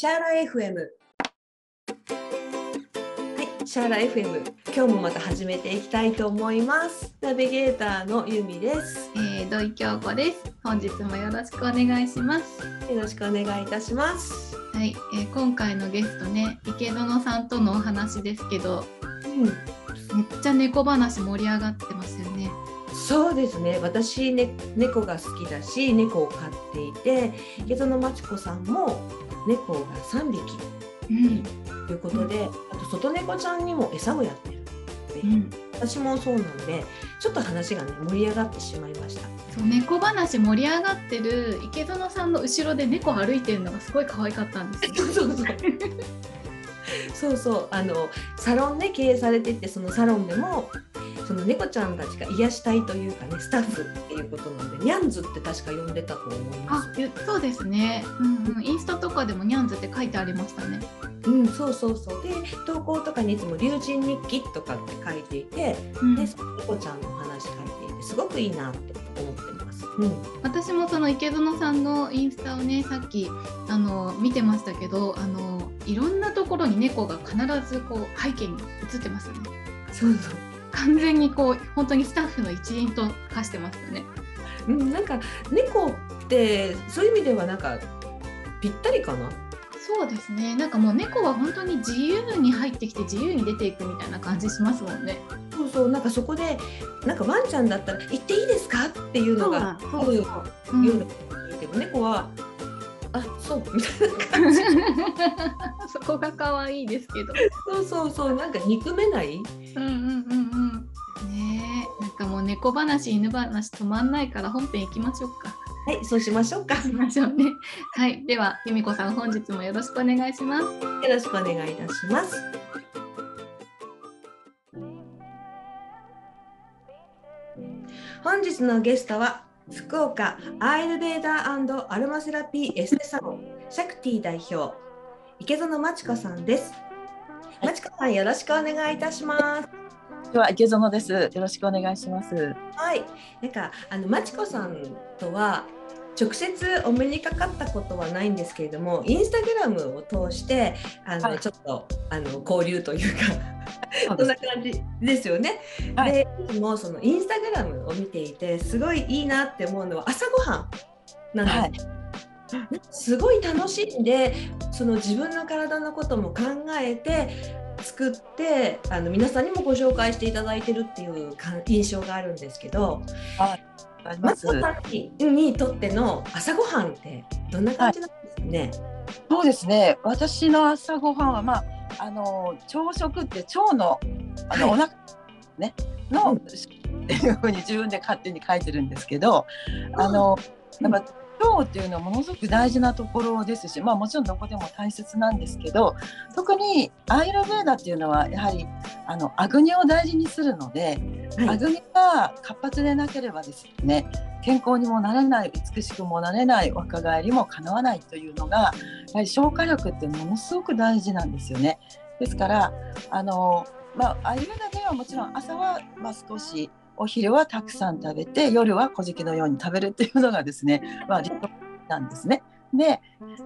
シャーラ FM はいシャーラ FM 今日もまた始めていきたいと思います。ナビゲーターのゆみです。えー、土井京子です。本日もよろしくお願いします。よろしくお願いいたします。はい、えー今回のゲストね、池園さんとのお話ですけど、うん。めっちゃ猫話盛り上がってますよね。そうですね。私ね猫が好きだし猫を飼っていて池園真知子さんも猫が3匹うん、ということで、あと外猫ちゃんにも餌をやってるでうん、私もそうなんでちょっと話がね盛り上がってしまいました。そう猫話盛り上がってる池園さんの後ろで猫歩いてるのがすごい可愛かったんですよ。そうそう。そうそう。あのサロンね経営されててそのサロンでもその猫ちゃんたちが癒したいというかねスタッフっていうことなんでニャンズって確か呼んでたと思います。あ、ゆそうですね。うん、うん、インスタとかでもニャンズって書いてありましたね。うん、そうそうそうで投稿とかにいつも「龍神日記」とかって書いていて、うんでその猫ちゃんの話書いていてすごくいいなって思ってます。うん私もその池園さんのインスタをねさっきあの見てましたけどあのいろんなところに猫が必ずこう背景に映ってますよねそうそう完全にこう本当にスタッフの一員と化してますよね。うん、なんか猫ってそういう意味ではなんかぴったりかな。そうですね。なんかもう猫は本当に自由に入ってきて自由に出ていくみたいな感じしますもんね。そうそう。なんかそこでなんかワンちゃんだったら行っていいですか？っていうのがそうそうそう、う。ん夜だけど猫はあそう。みたいな感じ。そこが可愛いですけど。そうそうそう。なんか憎めない？うんうんうんうん。ねえ。なんかもう猫話犬話止まんないから本編行きましょうか。はいそうしましょうか。よ行きましょうね。はい、では、由美子さん、本日もよろしくお願いします。ろしくお願いいたします。本日のゲストは福岡アーユルヴェーダアロマセラピーエステサロンシャクティ代表池園真知子さんです真知子さんよろしくお願いいたしますでは池園です。よろしくお願いします。はい、なんかあのまちこさんとは直接お目にかかったことはないんですけれども、インスタグラムを通してあの、はいちょっとあの交流というかそんな感じですよね。はいで、いつもそのインスタグラムを見ていてすごいいいなって思うのは朝ごはんなんです。はい。すごい楽しんでその自分の体のことも考えて作ってあの皆さんにもご紹介していただいてるっていうか印象があるんですけどあります。さんににとっての朝ごはんってどんな感じなんですかね、そうですね。私の朝ごはんはまああの朝食って腸のあの、はい。お腹ねの、うん。っていうふうに自分で勝手に書いてるんですけど、あのやっぱ腸っていうのはものすごく大事なところですし、まあもちろんどこでも大切なんですけど、特にアイルベーダっていうのはやはりあのアグニを大事にするので。はいあぐみが活発でなければですね健康にもなれない美しくもなれない若返りも叶わないというのがやはり消化力ってものすごく大事なんですよね。ですからあの、まあ、アイルベーダではもちろん朝は、まあ、少しお昼はたくさん食べて夜は小じのように食べるっていうのがですね、まあ、理想なんですね。で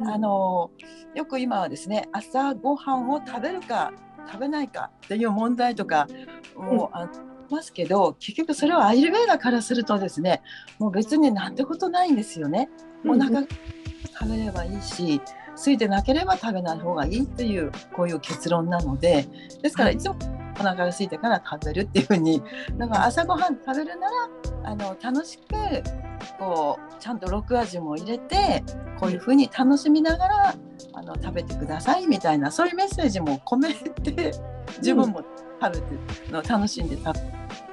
あのよく今はですね朝ごはんを食べるか食べないかっていう問題とかもうありますけど結局それはアイルベーダからするとですねもう別になんてことないんですよね。お腹が食べればいいし空いてなければ食べない方がいいっていうこういう結論なのでですからはい。いつもお腹が空いてから食べるっていうふうにだから朝ごはん食べるならあの楽しくこうちゃんと6味も入れてこういうふうに楽しみながらあの食べてくださいみたいなそういうメッセージも込めて自分も食べての楽しんで食べ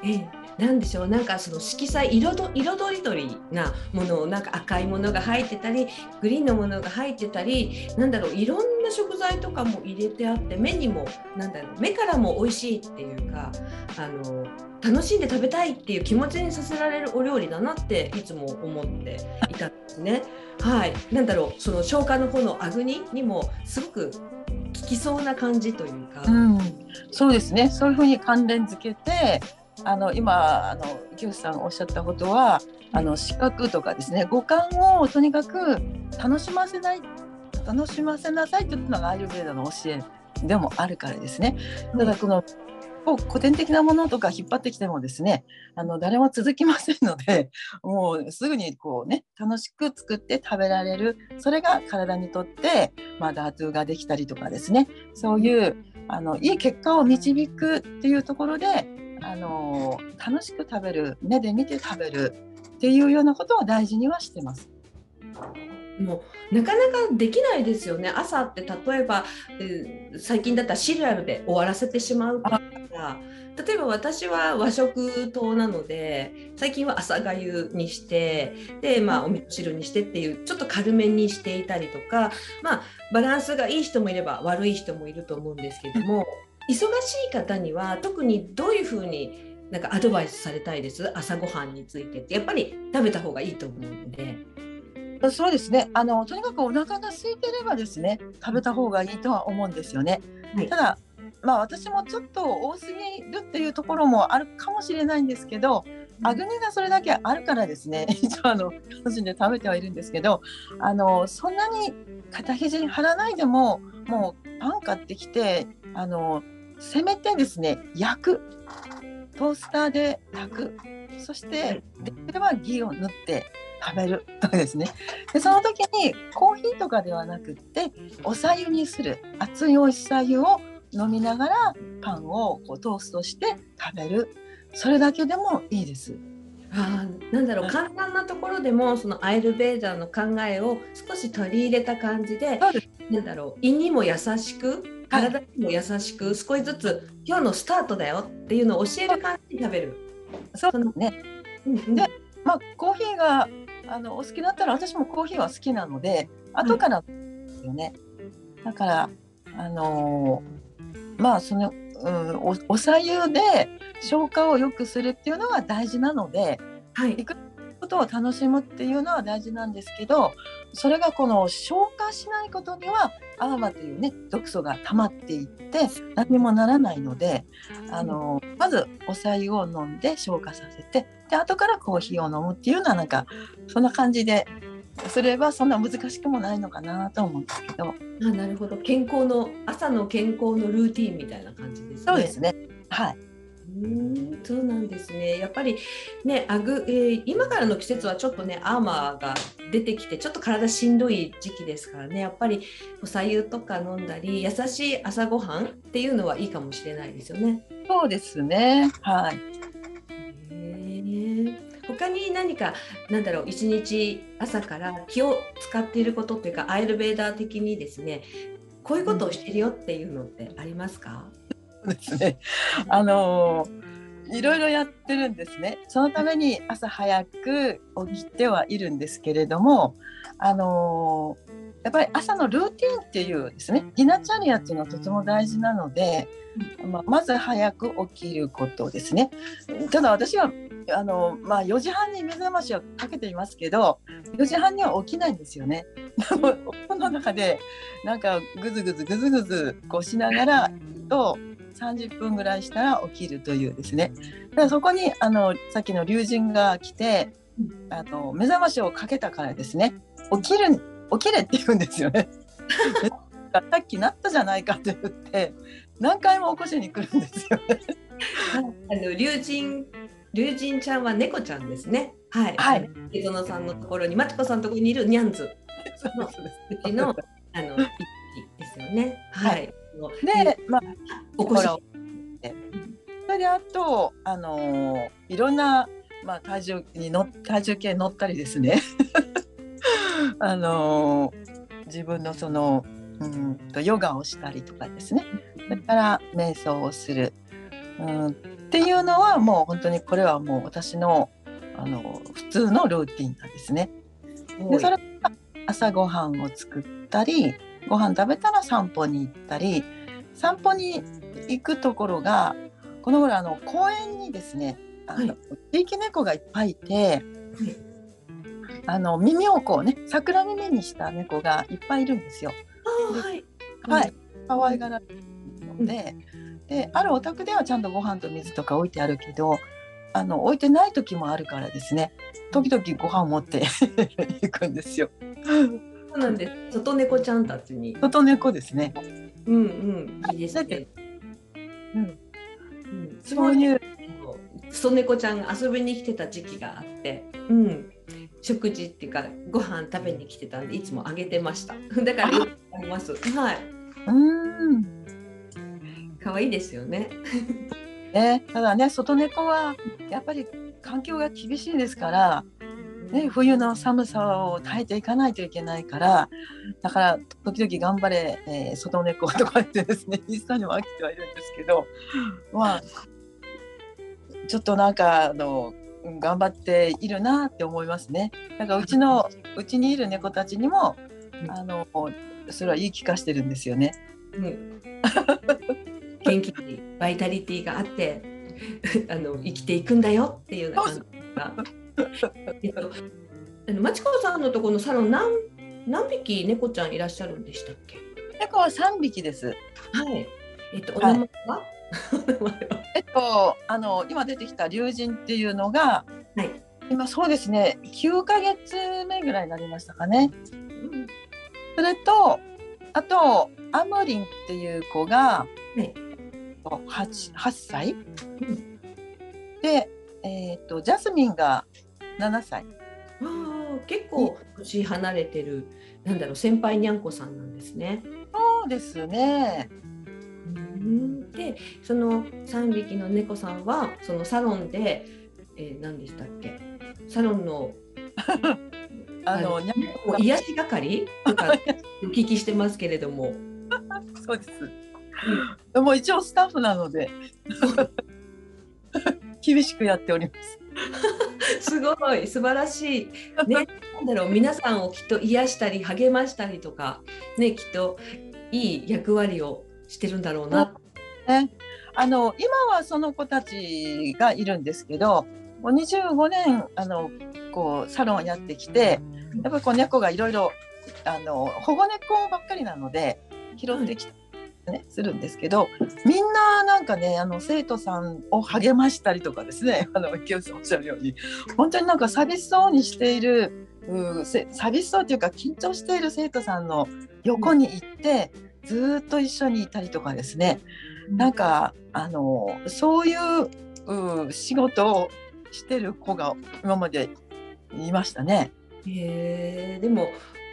ええ。んでしょうなんかその色彩色ど彩りとりなものをなんか赤いものが入ってたりグリーンのものが入ってたりなんだろういろんな食材とかも入れてあって目にもなんだろう目からも美味しいっていうかあの楽しんで食べたいっていう気持ちにさせられるお料理だなっていつも思っていたんですね。はい、なんだろうその消化の方のアグニにもすごく効きそうな感じというか。うん、そうですね。そういうふうに関連付けて、あの今あの池内さんがおっしゃったことは、あの視覚とかですね、五感をとにかく楽しませないっ楽しませなさいというのがアイルベーダの教えでもあるからですね。ただこの古典的なものとか引っ張ってきてもですねあの誰も続きませんのでもうすぐにこうね楽しく作って食べられる。それが体にとって、まあ、ダートゥができたりとかですね。そういうあのいい結果を導くっていうところであの楽しく食べる目で見て食べるっていうようなことを大事にはしてます。もうなかなかできないですよね。朝って例えば、えー、最近だったらシリアルで終わらせてしまうか。例えば私は和食党なので最近は朝がゆにしてで、まあ、お味噌汁にしてっていうちょっと軽めにしていたりとか、まあ、バランスがいい人もいれば悪い人もいると思うんですけども。忙しい方には特にどういうふうになんかアドバイスされたいです？朝ごはんについてって。やっぱり食べた方がいいと思うので。そうですね。あのとにかくお腹が空いてればですね食べた方がいいとは思うんですよね。はい、ただまあ私もちょっと多すぎるっていうところもあるかもしれないんですけど、あぐねがそれだけあるからですね。一応あの楽しんで食べてはいるんですけどあのそんなに肩肘に張らないでももうパン買ってきてあのせめてですね焼く。トースターで焼く。そしてできればギを塗って食べる。とかですね。でその時にコーヒーとかではなくっておさゆにする。熱いおさ湯を飲みながらパンをこうトーストして食べる。それだけでもいいです。あなんだろう。簡単なところでもそのアイルベーダーの考えを少し取り入れた感じでなんだろう。胃にも優しく体にも優しく少しずつ今日のスタートだよっていうのを教える感じに食べる。そうね、うんうん、でまあコーヒーがあのお好きだったら私もコーヒーは好きなので後からですよね、だからあのー、まあその、うん、おおさゆで消化を良くするっていうのが大事なので、はい、行くことを楽しむっていうのは大事なんですけどそれがこの消化しないことにはアーマというね毒素が溜まっていって何にもならないのであのまずおさゆを飲んで消化させてで後からコーヒーを飲むっていうようななんかそんな感じですればそんな難しくもないのかなと思うんですけど。あなるほど。健康の朝の健康のルーティンみたいな感じですね。そうですね。はいうんそうなんですね。やっぱりね、あぐ、えー、今からの季節はちょっとね、アーマーが出てきて、ちょっと体しんどい時期ですからね、やっぱりおさゆとか飲んだり、優しい朝ごはんっていうのはいいかもしれないですよね。そうですね。はい。他に何かなんだろう一日朝から気を使っていることっていうかアイルベーダー的にですねこういうことをしてるよっていうのってありますか、そうですね。あのいろいろやってるんですね。そのために朝早く起きてはいるんですけれどもあのやっぱり朝のルーティンっていうですねディナチャリアっていうのはとても大事なので、まあ、まず早く起きることですね。ただ私はあの、まあ、4時半に目覚ましをかけていますけど4時半には起きないんですよね。お布団の中でなんかぐずぐずぐずぐずこうしながらと30分ぐらいしたら起きるというですね。だからそこにあのさっきの龍神が来てあの目覚ましをかけたからですね起きる起きれって言うんですよね。さっきなったじゃないかって言って何回も起こしに来るんですよね。あの龍神龍神ちゃんは猫ちゃんですね。はい。はい。江園さんのところに、まちこさんのところにいるニャンズの うちの、あの、一匹ですよね。はい。で、まあ、おこし。それであと、あのー、いろんな、まあ、体重にの体重計乗ったりですね。あのー、自分のその、うんとヨガをしたりとかですね。それから瞑想をする。うんっていうのはもう本当にこれはもう私のあの普通のルーティンなんですね。でそれは朝ごはんを作ったりご飯食べたら散歩に行ったり散歩に行くところがこの頃あの公園にですねあの、はい、地域猫がいっぱいいて、はい、あの耳をこうね桜耳にした猫がいっぱいいるんですよ。はい、はい、可愛がられるので、であるお宅ではちゃんとご飯と水とか置いてあるけどあの置いてない時もあるからですね時々ご飯持って 行くんですよ。そうなんです。外猫ちゃんたちに。外猫ですね。うんうん。いいですね。うん、うん、そういう外猫ちゃんが遊びに来てた時期があって、うん。食事っていうかご飯食べに来てたんでいつもあげてました。だからよくあります。はい。うん。可愛いですよね。ね、ただね、外猫はやっぱり環境が厳しいですから、ね、冬の寒さを耐えていかないといけないから、だから時々頑張れ、えー外猫とか言ってですね、インスタにも飽きてはいるんですけど、まあ、ちょっとなんかあのうん頑張っているなって思いますね。だからうちのうちにいる猫たちにもあのそれは言い聞かしてるんですよね。うん、元気にバイタリティがあって あの生きていくんだよっていうような感じが。えっと、あのまちこさんのところのサロン何何匹猫ちゃんいらっしゃるんでしたっけ？猫は3匹です。はい。えっと、お名前は、は？えっと、あの今出てきた龍神っていうのが、はい。今そうですね9ヶ月目ぐらいになりましたかね。それとあとアムリンっていう子が、はい、8, 8歳？うん。で、えっとジャスミンが7歳。あー結構年離れてるなんだろう先輩にゃんこさんなんですね。そうですね。うんでその3匹の猫さんはそのサロンで、えー、何でしたっけ？サロンの あのあにゃんこ癒し係？とか お聞きしてますけれども。そうです。でも一応スタッフなので 厳しくやっております。すごい素晴らしい。ね、なんだろう皆さんをきっと癒したり励ましたりとか、ね、きっといい役割をしてるんだろうな。ね、あの今はその子たちがいるんですけどもう25年あのこうサロンをやってきてやっぱりこう猫がいろいろ保護猫ばっかりなので拾ってきて、ねするんですけどみんななんかねあの生徒さんを励ましたりとかですね あの池内さんおっしゃるように本当になんか寂しそうにしているうせ寂しそうというか緊張している生徒さんの横に行って、ずーっと一緒にいたりとかですねなんかあのそういうう仕事をしてる子が今までいましたね。へえでも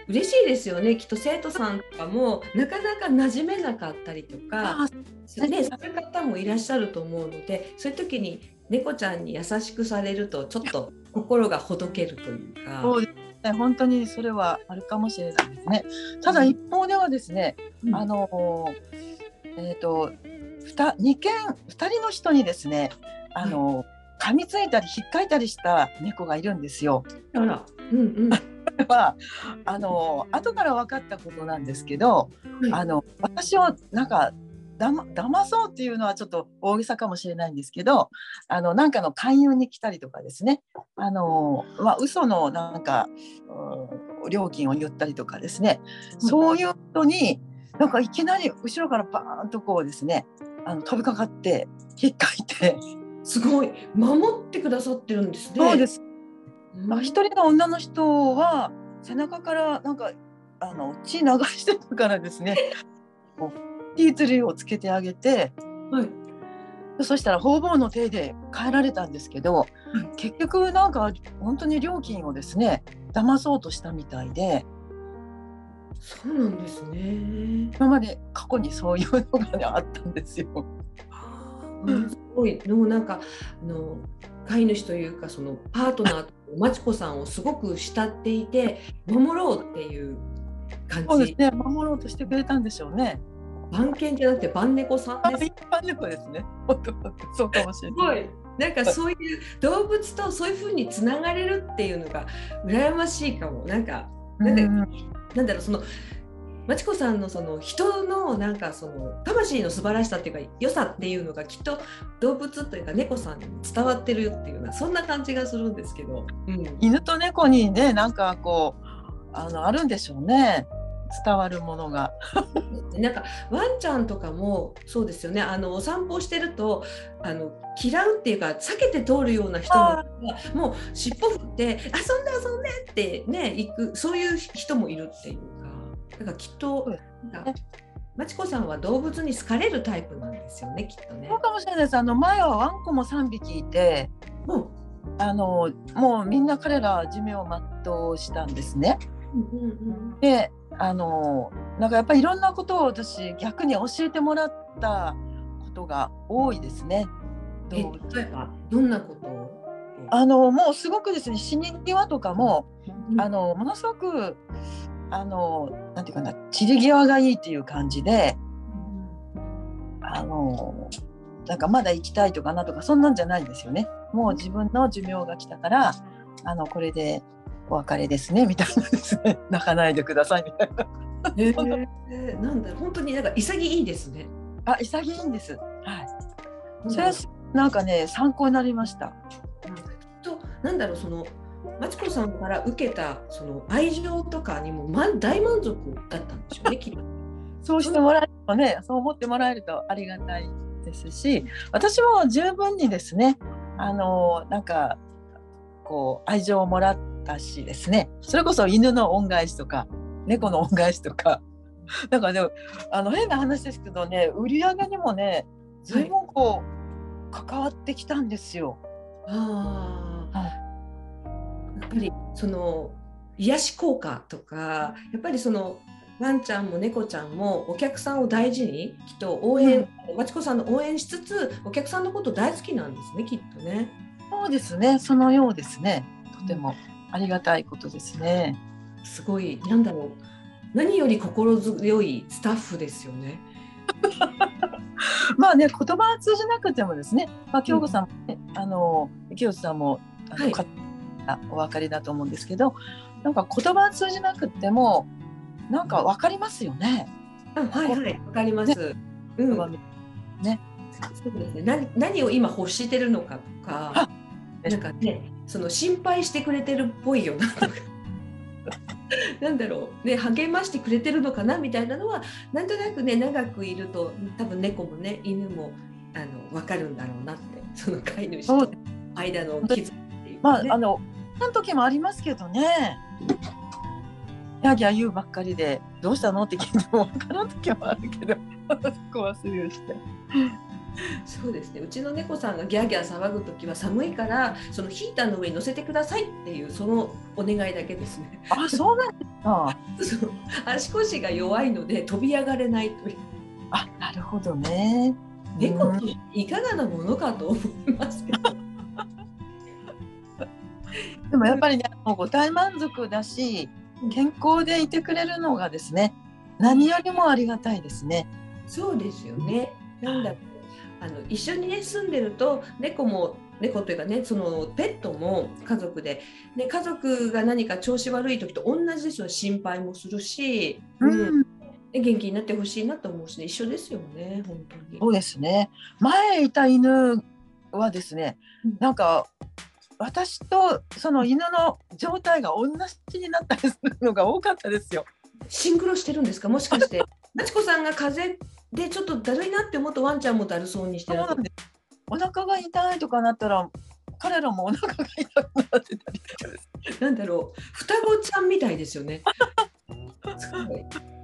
嬉しいですよねきっと生徒さんとかもなかなか馴染めなかったりとか、あね、そういう方もいらっしゃると思うのでそういう時に猫ちゃんに優しくされるとちょっと心がほどけるというか。本当にそれはあるかもしれないですね。ただ一方ではですね、うんあのえっ、とふた二件二人の人にですねあの、噛みついたり引っかいたりした猫がいるんですよ。あら、うんうん。これはあの後から分かったことなんですけど、あの私をなんかだま騙そうっていうのはちょっと大げさかもしれないんですけどあのなんかの勧誘に来たりとかですね。あの、まあ、嘘のなんか、うん料金を言ったりとかですね。そういう人になんかいきなり後ろからバーンとこうですねあの飛びかかって引っかいて、すごい。守ってくださってるんですね。そうですあ、一人の女の人は背中からなんかあの血流してたからですね。ティーツリーをつけてあげて。はい。そしたら方々の手で帰られたんですけど、結局なんか本当に料金をですね騙そうとしたみたいで。そうなんですね。今まで過去にそういうのが、ね、あったんですよ。うんすごい。でもなんかあの飼い主というかそのパートナーまちこさんをすごく慕っていて守ろうっていう感じ。そうですね守ろうとしてくれたんでしょうね。番犬じゃなくて番猫さんです。あ一般猫ですね。そうかもしれすない。なんかそういう動物とそういう風につながれるっていうのが羨ましいかも。なんかなんかうんなんだろうそのまちこさんのその人のなんかその魂の素晴らしさっていうか良さっていうのがきっと動物というか猫さんに伝わってるっていうようなそんな感じがするんですけど、うん、犬と猫にねなんかこうあのあるんでしょうね。伝わるものが。なんかワンちゃんとかもそうですよね。あのお散歩してるとあの嫌うっていうか避けて通るような人もあもう尻尾振って遊んで遊んでってね行くそういう人もいるっていう。かだからきっとなんかまちこさんは動物に好かれるタイプなんですよねきっとねそう。かもしれないです。あの前はワンコも3匹いて、うんあのもうみんな彼ら寿命を全うしたんですね。うんうんで、あのなんかやっぱりいろんなことを私逆に教えてもらったことが多いですね。例えばどんなことを？あのもうすごくですね死に際とかもうんあのものすごくあのなんていうかな散り際がいいっていう感じであのなんかまだ生きたいとかなとかそんなんじゃないんですよね。もう自分の寿命が来たからあのこれでお別れですねみたいなですね 泣かないでくださいみたいな。えー、なんだ本当になんか潔いですね。あ潔いんです。はい。それはなんかね参考になりました。となんだろうそのまちこさんから受けたその愛情とかにも、ま、大満足だったんでしょうねきっと。そうしてもらえるとね、そう思ってもらえるとありがたいですし、私も十分にですね、あのなんかこう愛情をもらったしですね、それこそ犬の恩返しとか猫の恩返しとか、なんかね、あの変な話ですけどね、売り上げにもね、随分こう、関わってきたんですよ。あっぱりその癒し効果とかやっぱりそのワンちゃんも猫ちゃんもお客さんを大事にきっと応援、まちこさんの応援しつつお客さんのこと大好きなんですねきっとね。そうですね、そのようですね。とてもありがたいことですね。すごいなんだろう何より心強いスタッフですよね。まあね、言葉は通じなくてもですね、まあ、京子さんも、ねあの、清さんも、あの、はいかお分かりだと思うんですけど。なんか言葉は通じなくても、なんか分かりますよね。あはいはいわかります。うん言葉見そうですね。何何を今欲してるのかとかあ、なんかね、その心配してくれてるっぽいよなとか。なんだろうね励ましてくれてるのかなみたいなのはなんとなくね長くいると多分猫もね犬もあの分かるんだろうなってその飼い主と間の絆っていうかね、まあ、あの、その時もありますけどね。ギャーギャー言うばっかりで、どうしたのって聞いても、分からん時もあるけど。そこはスルーして。そうですねうちの猫さんがギャーギャー騒ぐ時は寒いからそのヒーターの上に乗せてくださいっていうそのお願いだけですね。あ、そうなんですか。足腰が弱いので飛び上がれないというあ、なるほどね。うん猫っていかがなものかと思いますけど、でもやっぱりね、もうご大満足だし、健康でいてくれるのがですね。何よりもありがたいですね。そうですよね。なんだあの一緒にね住んでると猫も猫というかねそのペットも家族で、ね、家族が何か調子悪い時と同じですよ心配もするし、うんで元気になってほしいなと思うし、ね、一緒ですよね本当に。そうですね。前いた犬はですねうん、なんか私とその犬の状態が同じになったりするのが多かったですよ。シンクロしてるんですか？もしかして。まちこさんが風邪でちょっとだるいなって思うとワンちゃんもだるそうにしてる。お腹が痛いとかなったら彼らもお腹が痛くなってたりと。なんだろう双子ちゃんみたいですよね。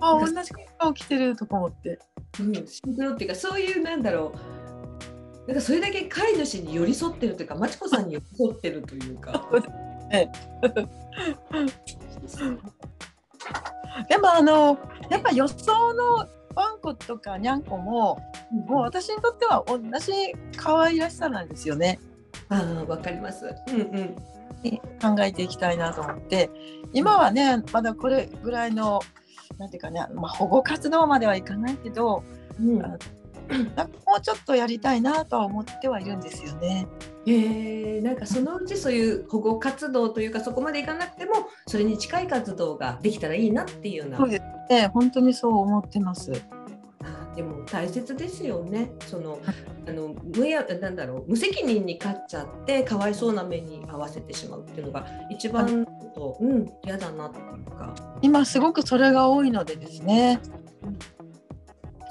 あ同じことが起きてるとか思って。うん、シンクロっていうかそういうなんだろうなんかそれだけ飼い主に寄り添ってるというかまちこさんに寄り添ってるというか。でもあのやっぱ予想のワンコとかニャンコももう私にとっては同じ可愛らしさなんですよね。ああわかります。うんうん。考えていきたいなと思って今はねまだこれぐらいのなんていうかね、まあ、保護活動まではいかないけどうん、あ なんかもうちょっとやりたいなとは思ってはいるんですよね。えー、なんかそのうちそういう保護活動というかそこまでいかなくてもそれに近い活動ができたらいいなっていうようなそうですね本当にそう思ってます。でも大切ですよね。そのあの無やなんだろう無責任に飼っちゃってかわいそうな目に合わせてしまうっていうのが一番とうん嫌だなっていうか。今すごくそれが多いのでですね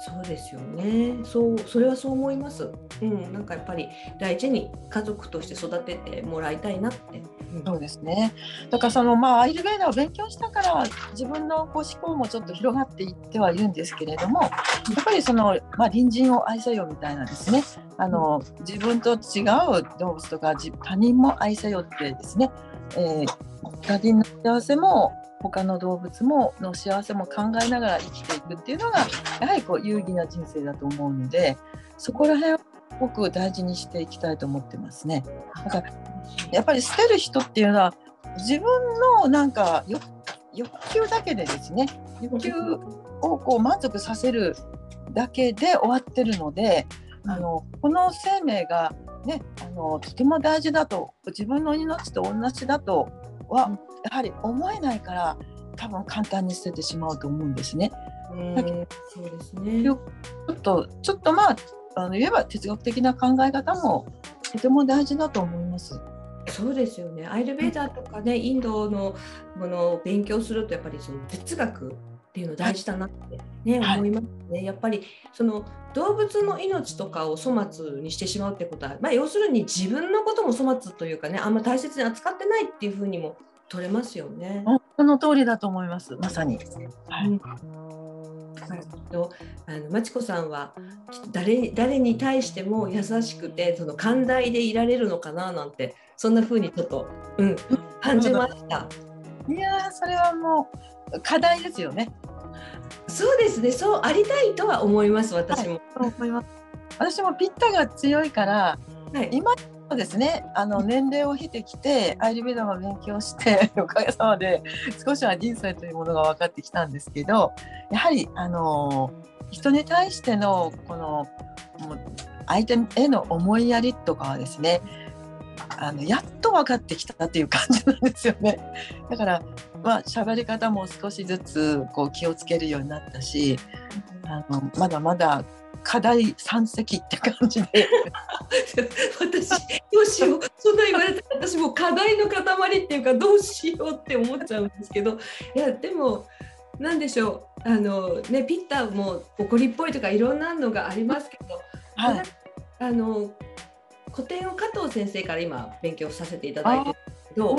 そうですよね。そう、それはそう思います。うん、なんかやっぱり大事に家族として育ててもらいたいなって。うんそうですね。だからそのまあアイルベーダーを勉強したから自分のこう思考もちょっと広がっていってはいるんですけれども、やっぱりそのまあ隣人を愛せよみたいなですね。あの自分と違う動物とか自他人も愛せよってですね。えー他人の幸せも他の動物もの幸せも考えながら生きていくっていうのがやはりこう有意義な人生だと思うので、そこら辺を僕大事にしていきたいと思ってますね。だからやっぱり捨てる人っていうのは自分のなんか欲欲求だけでですね欲求をこう満足させるだけで終わってるのであのこの生命が、ね、あのとても大事だと自分の命と同じだとはやはり思えないから多分簡単に捨ててしまうと思うんですね。うんだけそうですね。よちょっとちょっとまああの言えば哲学的な考え方もとても大事だと思います。そうですよね。アイルベーダーとかね、インドのものを勉強するとやっぱりその哲学っていうの大事だなってね、はい思いますね。やっぱりその動物の命とかを粗末にしてしまうってことは、まあ要するに自分のことも粗末というかね、あんま大切に扱ってないっていうふうにも取れますよね。その通りだと思います。まさに。はいうあのまちこさんは誰誰に対しても優しくてその寛大でいられるのかななんてそんな風にちょっと、うん、感じました。いやーそれはもう課題ですよね。そうですねそうありたいとは思います私も。そう思います。私もピッタが強いからはい、今そうですね。あの年齢を経てきてアイルベーダーを勉強して おかげさまで少しは人生というものが分かってきたんですけどやはりあの人に対してのこの相手への思いやりとかはですねあのやっと分かってきたっていう感じなんですよね。だからまあ喋り方も少しずつこう気をつけるようになったしあのまだまだ課題山積って感じで。私どうしようそんな言われたら私もう課題の塊っていう。かどうしようって思っちゃうんですけど。いやでもなんでしょうあのねピッタも怒りっぽいとかいろんなのがありますけど、はいあの古典を加藤先生から今勉強させていただいてるんですけど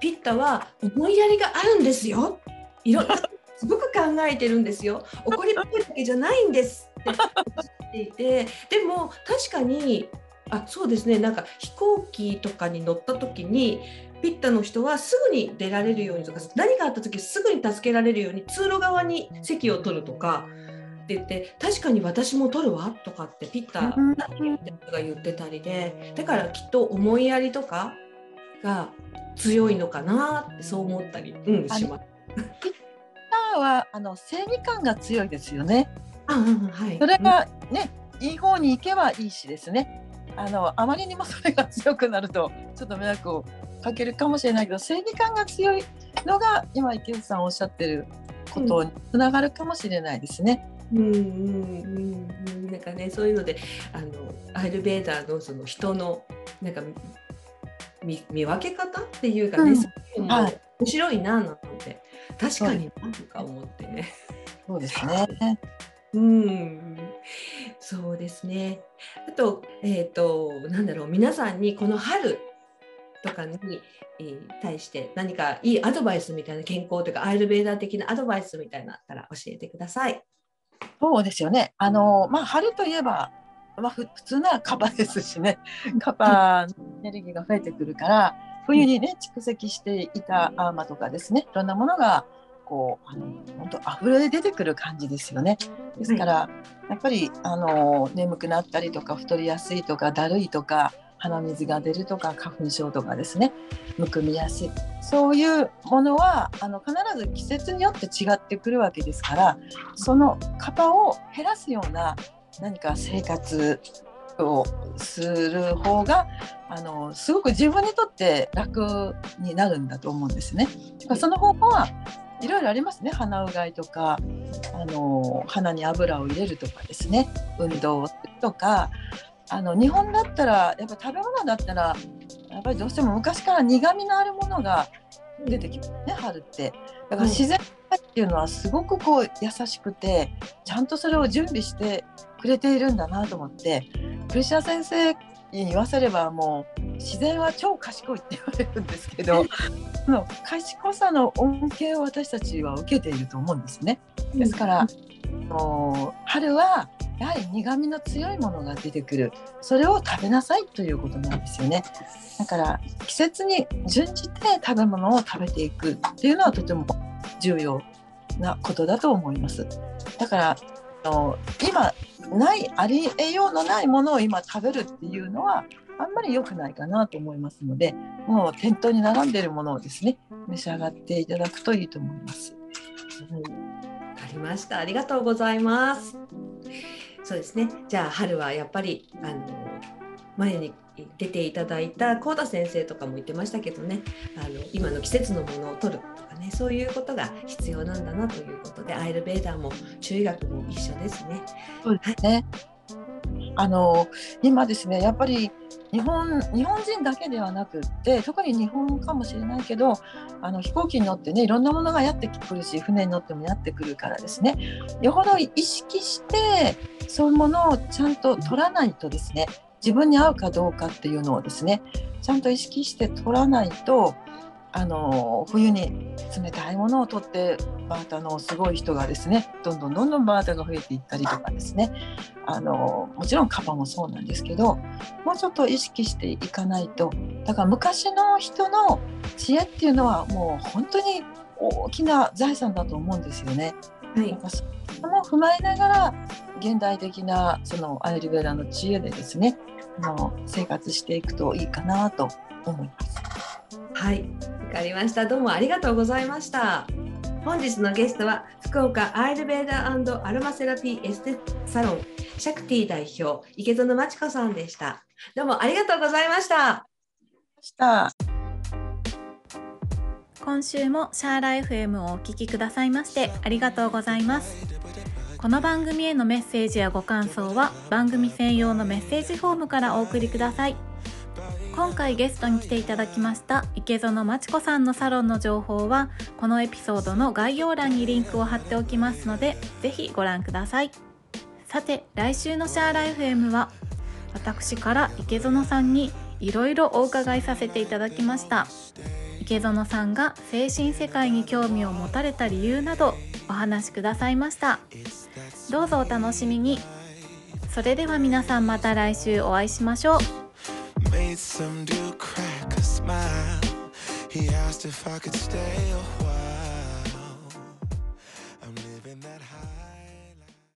ピッタは思いやりがあるんですよ。いろすごく考えてるんですよ。怒りっぽいだけじゃないんですっていて、でも確かにあそうですねなんか飛行機とかに乗った時にピッタの人はすぐに出られるようにとか何があった時すぐに助けられるように通路側に席を取るとかって言って確かに私も取るわとかってピッタうんが言ってたりでだからきっと思いやりとかが強いのかなってそう思ったり、うん、します。パーはあの正義感が強いですよね。はい、それがね、いい方に行けばいいしですね。あのあまりにもそれが強くなるとちょっと迷惑をかけるかもしれないけど正義感が強いのが今池内さんおっしゃってることにつながるかもしれないですね。うんうんうんうんなんかねそういうのであのアイルベーダーのその人のなんか見見分け方っていうかね、うんそういうのもはい面白いななんて確かになんか思ってね。そうですね。うん、そうですね。あと、えっ、と、なんだろう、皆さんにこの春とかに、えー対して何かいいアドバイスみたいな健康とかアイルベーダー的なアドバイスみたいなのあったら教えてください。そうですよね。あのまあ春といえばまあふ普通ならカバですしね。カバのエネルギーが増えてくるから冬にね蓄積していたアーマとかですねいろんなものがこうあの本当溢れ出てくる感じですよね。ですから、やっぱりあの眠くなったりとか太りやすいとかだるいとか鼻水が出るとか花粉症とかですねむくみやすいそういうものはあの必ず季節によって違ってくるわけですからその型を減らすような何か生活をする方があのすごく自分にとって楽になるんだと思うんですね。だからその方法はいろいろありますね。鼻うがいとかあの鼻に油を入れるとかですね。運動をするとか。あの日本だったらやっぱ食べ物だったらやっぱりどうしても昔から苦みのあるものが出てきますね春って。だから自然っていうのはすごくこう優しくてちゃんとそれを準備してくれているんだなと思って。クリシャ先生に言わせればもう自然は超賢いって言われるんですけどその賢さの恩恵を私たちは受けていると思うんですね。ですから、もう春はやはり苦みの強いものが出てくる。それを食べなさいということなんですよね。だから季節に準じて食べ物を食べていくっていうのはとても重要なことだと思います。だから今ないありえようのないものを今食べるっていうのはあんまり良くないかなと思いますのでもう店頭に並んでいるものをですね召し上がっていただくといいと思います。うん、ありましたありがとうございます。そうですねじゃあ春はやっぱりあの前に出ていただいた幸田先生とかも言ってましたけどねあの今の季節のものを取るとかねそういうことが必要なんだなということでアイルベーダーも中医学も一緒ですね。そうですね、あの今ですねやっぱり日本日本人だけではなくって特に日本かもしれないけどあの飛行機に乗ってねいろんなものがやってくるし船に乗ってもやってくるからですね。よほど意識してそういうものをちゃんと取らないとですね自分に合うかどうかっていうのをですねちゃんと意識して取らないとあの冬に冷たいものを取ってバータのすごい人がですねどんどんどんどんバータが増えていったりとかですねあのもちろんカバもそうなんですけどもうちょっと意識していかないとだから昔の人の知恵っていうのはもう本当に大きな財産だと思うんですよね。はい、それも踏まえながら現代的なそのアーユルヴェーダの知恵でですねあの生活していくといいかなと思います。はい。わかりました。どうもありがとうございました。本日のゲストは福岡アーユルヴェーダアロマセラピーエステサロンシャクティ代表池園眞智子さんでした。どうもありがとうございました。した。今週もシャーラ FM をお聞きくださいましてありがとうございます。この番組へのメッセージやご感想は番組専用のメッセージフォームからお送りください今回ゲストに来ていただきました池園真知子さんのサロンの情報はこのエピソードの概要欄にリンクを貼っておきますのでぜひご覧ください。さて来週のシャーライフ M は私から池園さんにいろいろお伺いさせていただきました。池園さんが精神世界に興味を持たれた理由などお話しくださいました。どうぞお楽しみに。それでは皆さんまた来週お会いしましょう。Made some dude crack a smile. He asked if I could stay a while.